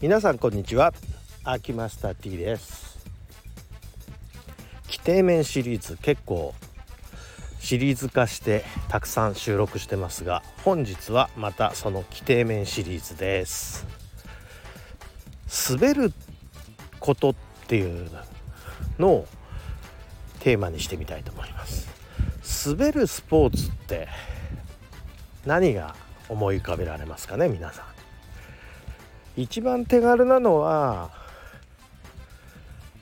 皆さんこんにちは。秋マスター T です。規定面シリーズ結構シリーズ化してたくさん収録してますが本日はまたその規定面シリーズです。滑ることっていうのをテーマにしてみたいと思います。滑るスポーツって何が思い浮かべられますかね皆さん。一番手軽なのは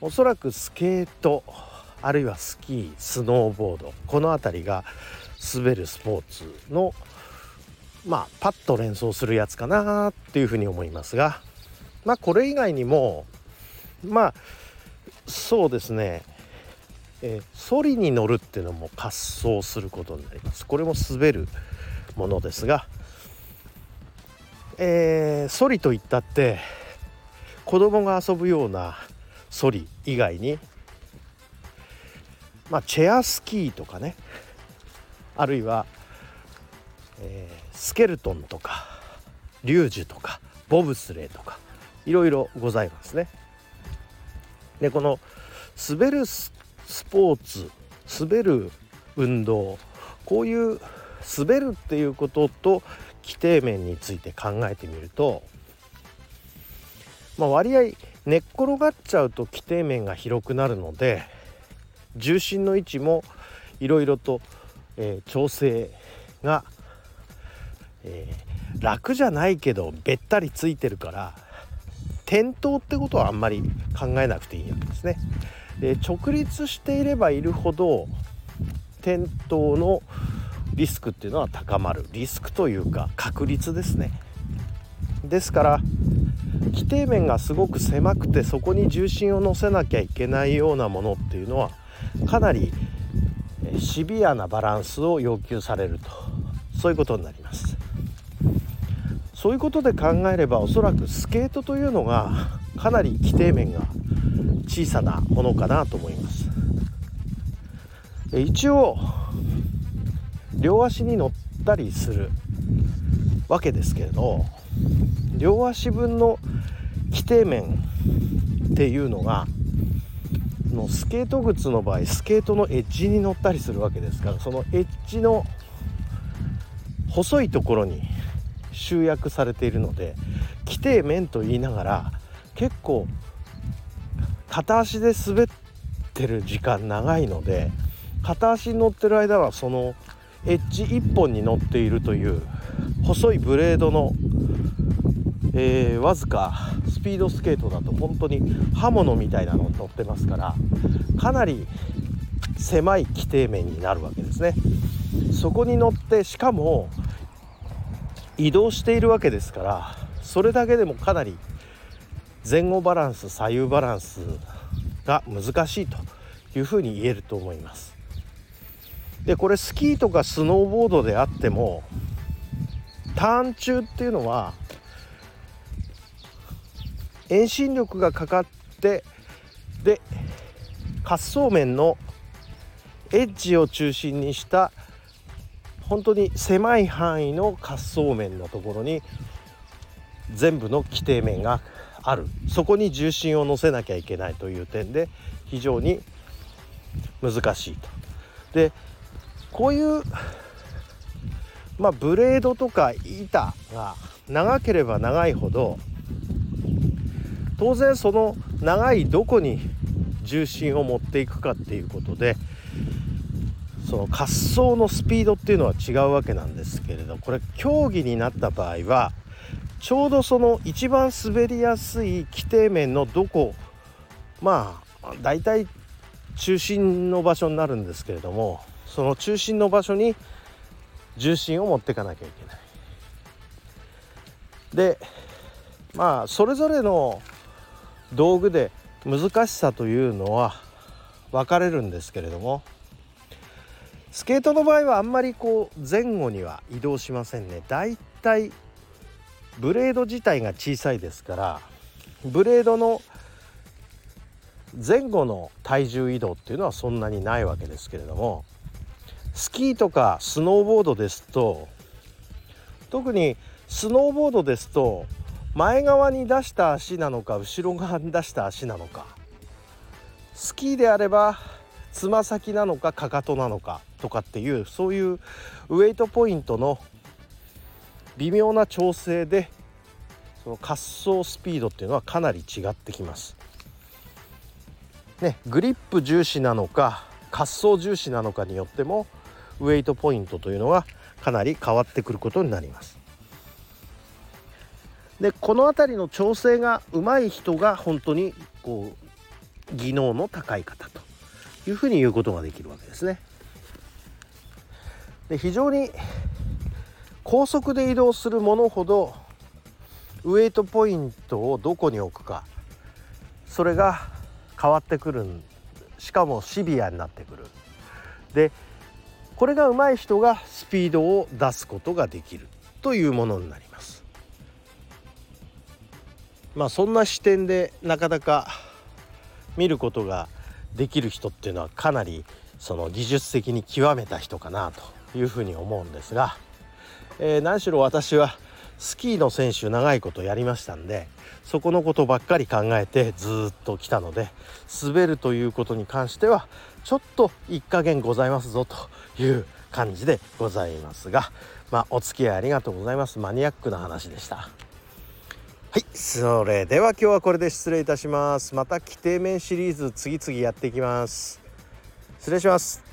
おそらくスケートあるいはスキースノーボードこの辺りが滑るスポーツのまあパッと連想するやつかなっていうふうに思いますがまあこれ以外にもまあそうですねえ、ソリに乗るっていうのも滑走することになります。これも滑るものですがえー、ソリといったって子供が遊ぶようなソリ以外にまあチェアスキーとかねあるいは、えー、スケルトンとかリュージュとかボブスレーとかいろいろございますね。でこの滑るスポーツ滑る運動こういう滑るっていうことと規定面について考えてみると、まあ、割合寝っ転がっちゃうと規定面が広くなるので重心の位置もいろいろと、えー、調整が、えー、楽じゃないけどべったりついてるから転倒ってことはあんまり考えなくていいわけですね。で直立していればいるほど転倒のリスクっていうのは高まる。リスクというか確率ですね。ですから規定面がすごく狭くてそこに重心を乗せなきゃいけないようなものっていうのはかなりシビアなバランスを要求されると。そういうことになります。そういうことで考えればおそらくスケートというのがかなり規定面が小さなものかなと思います。一応両足に乗ったりするわけですけれど両足分の規定面っていうのがのスケート靴の場合スケートのエッジに乗ったりするわけですからそのエッジの細いところに集約されているので規定面と言いながら結構片足で滑ってる時間長いので片足に乗ってる間はそのエッジ1本に乗っているという細いブレードの、えー、わずかスピードスケートだと本当に刃物みたいなの乗ってますからかなり狭い規定面になるわけですね。そこに乗ってしかも移動しているわけですからそれだけでもかなり前後バランス左右バランスが難しいというふうに言えると思います。でこれスキーとかスノーボードであってもターン中っていうのは遠心力がかかってで滑走面のエッジを中心にした本当に狭い範囲の滑走面のところに全部の規定面があるそこに重心を乗せなきゃいけないという点で非常に難しいと。でこういうまあブレードとか板が長ければ長いほど当然その長いどこに重心を持っていくかっていうことでその滑走のスピードっていうのは違うわけなんですけれどこれ競技になった場合はちょうどその一番滑りやすい規定面のどこまあ大体中心の場所になるんですけれどもその中心の場所に重心を持っていかなきゃいけない。でまあそれぞれの道具で難しさというのは分かれるんですけれどもスケートの場合はあんまりこう前後には移動しませんねだいたいブレード自体が小さいですからブレードの前後の体重移動っていうのはそんなにないわけですけれどもスキーとかスノーボードですと特にスノーボードですと前側に出した足なのか後ろ側に出した足なのかスキーであればつま先なのかかかとなのかとかっていうそういうウエイトポイントの微妙な調整でその滑走スピードっていうのはかなり違ってきます。ね、グリップ重視なのか滑走重視なのかによってもウエイトポイントというのがかなり変わってくることになります。でこの辺りの調整が上手い人が本当にこう技能の高い方というふうに言うことができるわけですね。で非常に高速で移動するものほどウエイトポイントをどこに置くかそれが変わってくる。しかもシビアになってくる。でこれが上手い人がスピードを出すことができるというものになります。まあそんな視点でなかなか見ることができる人っていうのはかなりその技術的に極めた人かなというふうに思うんですが、えー、何しろ私はスキーの選手長いことやりましたんでそこのことばっかり考えてずっと来たので滑るということに関してはちょっといい加減ございますぞという感じでございますがまあお付き合いありがとうございます。マニアックな話でした。はいそれでは今日はこれで失礼いたします。また規定面シリーズ次々やっていきます。失礼します。